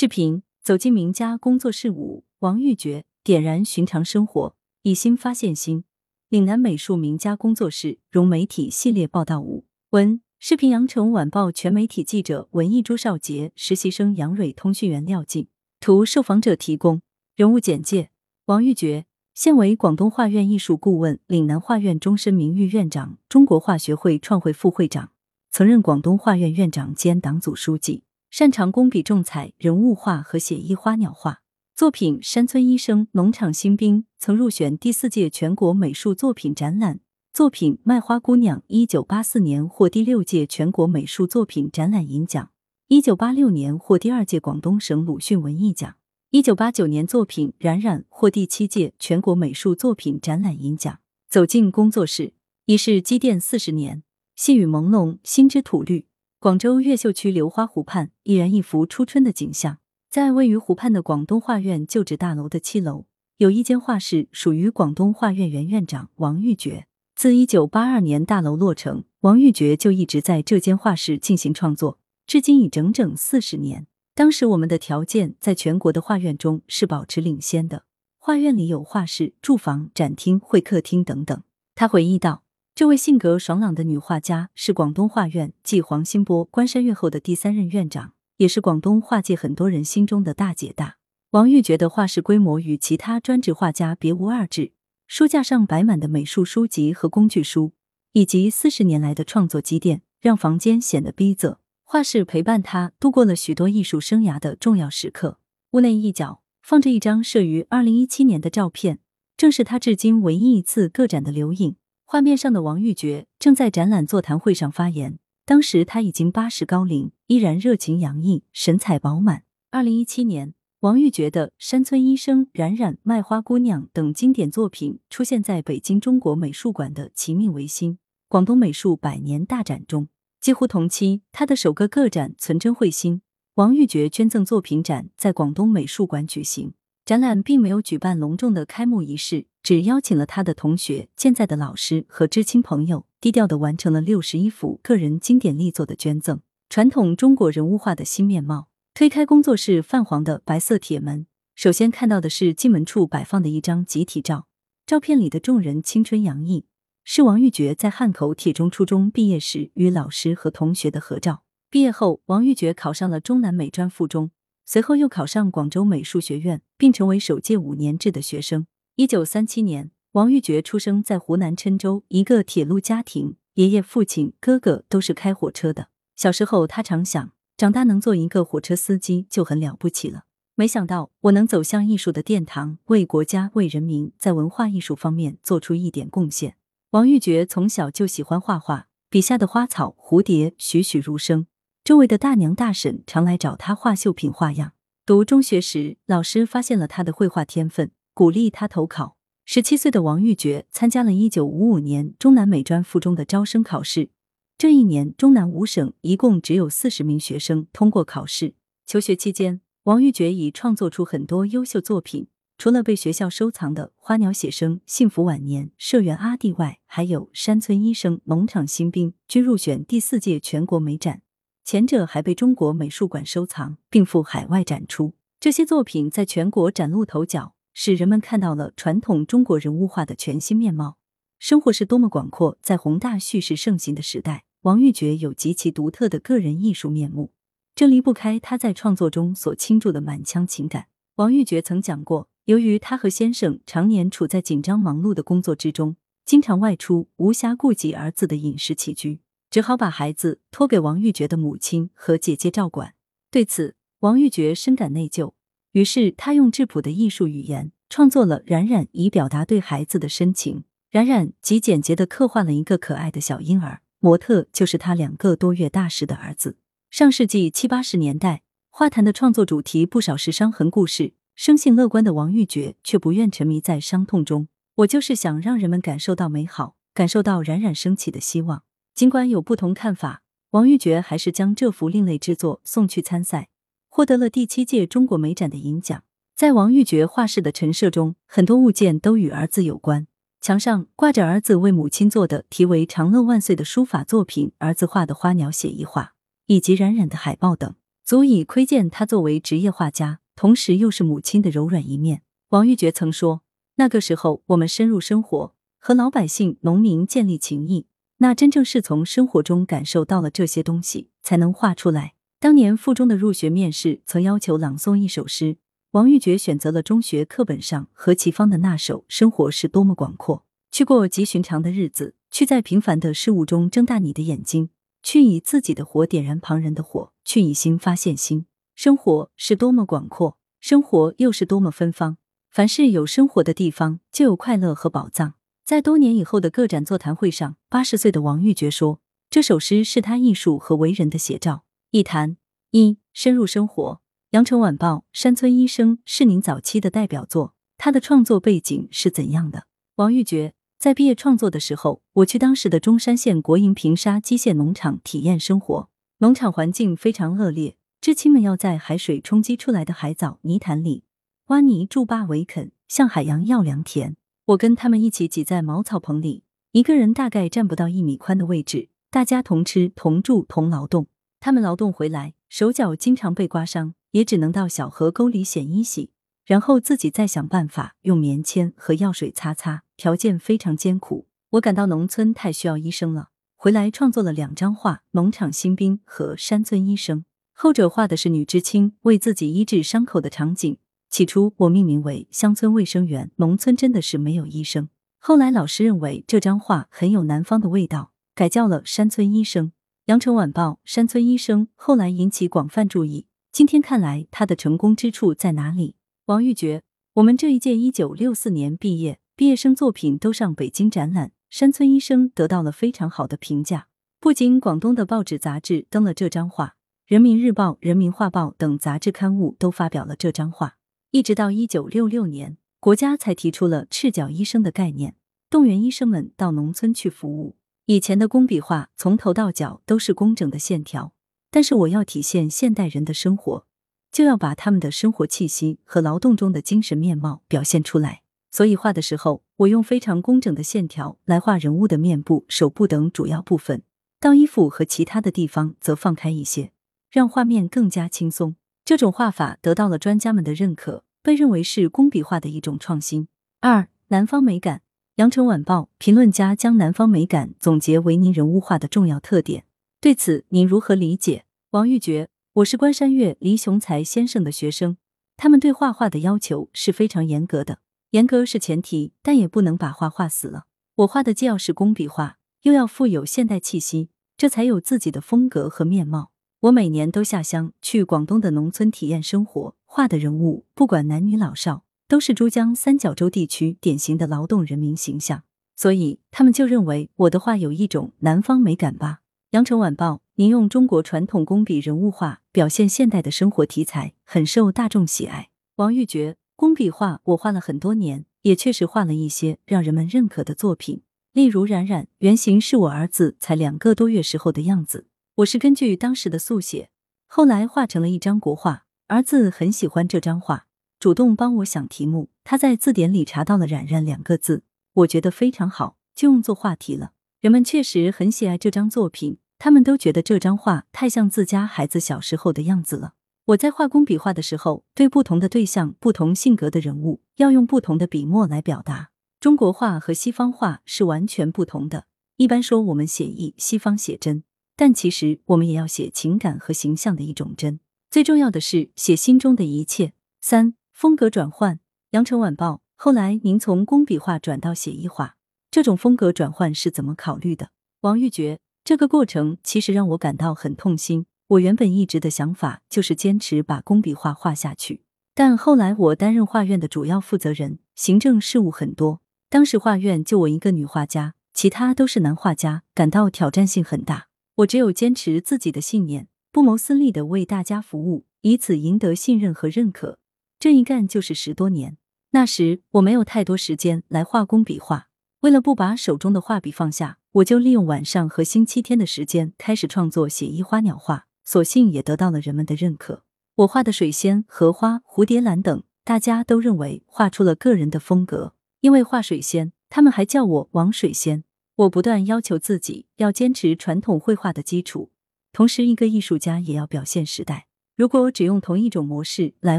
视频走进名家工作室五，王玉珏点燃寻常生活，以心发现心。岭南美术名家工作室融媒体系列报道五文视频，羊城晚报全媒体记者文艺朱少杰，实习生杨蕊，通讯员廖静。图受访者提供。人物简介：王玉珏，现为广东画院艺术顾问、岭南画院终身名誉院长、中国画学会创会副会长，曾任广东画院院长兼党组书记。擅长工笔重彩、人物画和写意花鸟画。作品《山村医生》《农场新兵》曾入选第四届全国美术作品展览。作品《卖花姑娘》一九八四年获第六届全国美术作品展览银奖，一九八六年获第二届广东省鲁迅文艺奖，一九八九年作品《冉冉》获第七届全国美术作品展览银奖。走进工作室，已是积淀四十年，细雨朦胧，心之吐绿。广州越秀区流花湖畔，依然一幅初春的景象。在位于湖畔的广东画院旧址大楼的七楼，有一间画室属于广东画院原院长王玉珏。自一九八二年大楼落成，王玉珏就一直在这间画室进行创作，至今已整整四十年。当时我们的条件在全国的画院中是保持领先的，画院里有画室、住房、展厅、会客厅等等。他回忆道。这位性格爽朗的女画家是广东画院继黄新波、关山月后的第三任院长，也是广东画界很多人心中的大姐大。王玉觉得画室规模与其他专职画家别无二致，书架上摆满的美术书籍和工具书，以及四十年来的创作积淀，让房间显得逼仄。画室陪伴他度过了许多艺术生涯的重要时刻。屋内一角放着一张摄于二零一七年的照片，正是他至今唯一一次个展的留影。画面上的王玉珏正在展览座谈会上发言，当时他已经八十高龄，依然热情洋溢，神采饱满。二零一七年，王玉珏的《山村医生》《冉冉》《卖花姑娘》等经典作品出现在北京中国美术馆的“齐命维新”广东美术百年大展中。几乎同期，他的首个个展《存真慧心》王玉珏捐赠作品展在广东美术馆举行。展览并没有举办隆重的开幕仪式，只邀请了他的同学、健在的老师和知青朋友，低调的完成了六十一幅个人经典力作的捐赠。传统中国人物画的新面貌。推开工作室泛黄的白色铁门，首先看到的是进门处摆放的一张集体照。照片里的众人青春洋溢，是王玉珏在汉口铁中初中毕业时与老师和同学的合照。毕业后，王玉珏考上了中南美专附中。随后又考上广州美术学院，并成为首届五年制的学生。一九三七年，王玉珏出生在湖南郴州一个铁路家庭，爷爷、父亲、哥哥都是开火车的。小时候，他常想，长大能做一个火车司机就很了不起了。没想到，我能走向艺术的殿堂，为国家、为人民，在文化艺术方面做出一点贡献。王玉珏从小就喜欢画画，笔下的花草、蝴蝶栩栩如生。周围的大娘大婶常来找他画绣品画样。读中学时，老师发现了他的绘画天分，鼓励他投考。十七岁的王玉珏参加了一九五五年中南美专附中的招生考试。这一年，中南五省一共只有四十名学生通过考试。求学期间，王玉珏已创作出很多优秀作品。除了被学校收藏的《花鸟写生》《幸福晚年》《社员阿弟》外，还有《山村医生》《农场新兵》均入选第四届全国美展。前者还被中国美术馆收藏，并赴海外展出。这些作品在全国崭露头角，使人们看到了传统中国人物画的全新面貌。生活是多么广阔！在宏大叙事盛行的时代，王玉珏有极其独特的个人艺术面目，这离不开他在创作中所倾注的满腔情感。王玉珏曾讲过，由于他和先生常年处在紧张忙碌的工作之中，经常外出，无暇顾及儿子的饮食起居。只好把孩子托给王玉珏的母亲和姐姐照管。对此，王玉珏深感内疚，于是他用质朴的艺术语言创作了《冉冉》，以表达对孩子的深情。冉冉极简洁的刻画了一个可爱的小婴儿，模特就是他两个多月大时的儿子。上世纪七八十年代，画坛的创作主题不少是伤痕故事。生性乐观的王玉珏却不愿沉迷在伤痛中。我就是想让人们感受到美好，感受到冉冉升起的希望。尽管有不同看法，王玉珏还是将这幅另类之作送去参赛，获得了第七届中国美展的银奖。在王玉珏画室的陈设中，很多物件都与儿子有关。墙上挂着儿子为母亲做的题为“长乐万岁”的书法作品，儿子画的花鸟写意画，以及冉冉的海报等。足以窥见他作为职业画家，同时又是母亲的柔软一面。王玉珏曾说：“那个时候，我们深入生活，和老百姓、农民建立情谊，那真正是从生活中感受到了这些东西，才能画出来。”当年附中的入学面试曾要求朗诵一首诗，王玉珏选择了中学课本上何其芳的那首《生活是多么广阔》。去过极寻常的日子，去在平凡的事物中睁大你的眼睛，去以自己的火点燃旁人的火，去以心发现心。生活是多么广阔，生活又是多么芬芳。凡是有生活的地方，就有快乐和宝藏。在多年以后的个展座谈会上，八十岁的王玉珏说：“这首诗是他艺术和为人的写照。”一谈一深入生活，《羊城晚报》山村医生是您早期的代表作，他的创作背景是怎样的？王玉珏在毕业创作的时候，我去当时的中山县国营平沙机械农场体验生活，农场环境非常恶劣，知青们要在海水冲击出来的海藻泥潭里挖泥筑坝围垦，向海洋要良田。我跟他们一起挤在茅草棚里，一个人大概占不到一米宽的位置，大家同吃同住同劳动。他们劳动回来，手脚经常被刮伤，也只能到小河沟里洗一洗，然后自己再想办法用棉签和药水擦擦，条件非常艰苦。我感到农村太需要医生了，回来创作了两张画《农场新兵》和《山村医生》，后者画的是女知青为自己医治伤口的场景。起初我命名为《乡村卫生员》，农村真的是没有医生。后来老师认为这张画很有南方的味道，改叫了《山村医生》。羊城晚报山村医生后来引起广泛注意。今天看来，他的成功之处在哪里？王玉珏，我们这一届一九六四年毕业，毕业生作品都上北京展览。山村医生得到了非常好的评价，不仅广东的报纸杂志登了这张画，《人民日报》《人民画报》等杂志刊物都发表了这张画。一直到一九六六年，国家才提出了赤脚医生的概念，动员医生们到农村去服务。以前的工笔画从头到脚都是工整的线条，但是我要体现现代人的生活，就要把他们的生活气息和劳动中的精神面貌表现出来。所以画的时候，我用非常工整的线条来画人物的面部、手部等主要部分，到衣服和其他的地方则放开一些，让画面更加轻松。这种画法得到了专家们的认可，被认为是工笔画的一种创新。二、南方美感。羊城晚报评论家将南方美感总结为您人物画的重要特点，对此您如何理解？王玉珏，我是关山月、黎雄才先生的学生，他们对画画的要求是非常严格的，严格是前提，但也不能把画画死了。我画的既要是工笔画，又要富有现代气息，这才有自己的风格和面貌。我每年都下乡去广东的农村体验生活，画的人物不管男女老少。都是珠江三角洲地区典型的劳动人民形象，所以他们就认为我的画有一种南方美感吧。羊城晚报，您用中国传统工笔人物画表现现代的生活题材，很受大众喜爱。王玉珏，工笔画我画了很多年，也确实画了一些让人们认可的作品，例如冉冉，原型是我儿子才两个多月时候的样子，我是根据当时的速写，后来画成了一张国画，儿子很喜欢这张画。主动帮我想题目，他在字典里查到了“冉冉”两个字，我觉得非常好，就用作话题了。人们确实很喜爱这张作品，他们都觉得这张画太像自家孩子小时候的样子了。我在画工笔画的时候，对不同的对象、不同性格的人物，要用不同的笔墨来表达。中国画和西方画是完全不同的。一般说我们写意，西方写真，但其实我们也要写情感和形象的一种真。最重要的是写心中的一切。三。风格转换，羊城晚报。后来您从工笔画转到写意画，这种风格转换是怎么考虑的？王玉珏，这个过程其实让我感到很痛心。我原本一直的想法就是坚持把工笔画画下去，但后来我担任画院的主要负责人，行政事务很多。当时画院就我一个女画家，其他都是男画家，感到挑战性很大。我只有坚持自己的信念，不谋私利的为大家服务，以此赢得信任和认可。这一干就是十多年。那时我没有太多时间来画工笔画，为了不把手中的画笔放下，我就利用晚上和星期天的时间开始创作写意花鸟画。所幸也得到了人们的认可。我画的水仙、荷花、蝴蝶兰等，大家都认为画出了个人的风格。因为画水仙，他们还叫我王水仙。我不断要求自己要坚持传统绘画的基础，同时一个艺术家也要表现时代。如果只用同一种模式来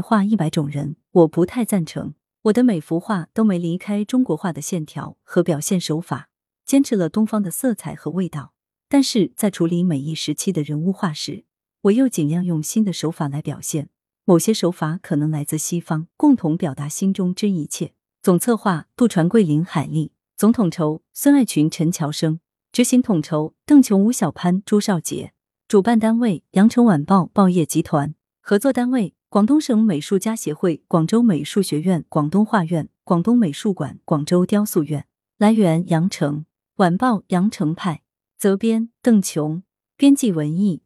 画一百种人，我不太赞成。我的每幅画都没离开中国画的线条和表现手法，坚持了东方的色彩和味道。但是在处理每一时期的人物画时，我又尽量用新的手法来表现。某些手法可能来自西方，共同表达心中之一切。总策划：杜传桂、林海丽；总统筹：孙爱群、陈乔生；执行统筹：邓琼、吴小潘、朱少杰；主办单位：羊城晚报报业集团；合作单位。广东省美术家协会、广州美术学院、广东画院、广东美术馆、广州雕塑院。来源：羊城晚报羊城派，责编：邓琼，编辑：文艺。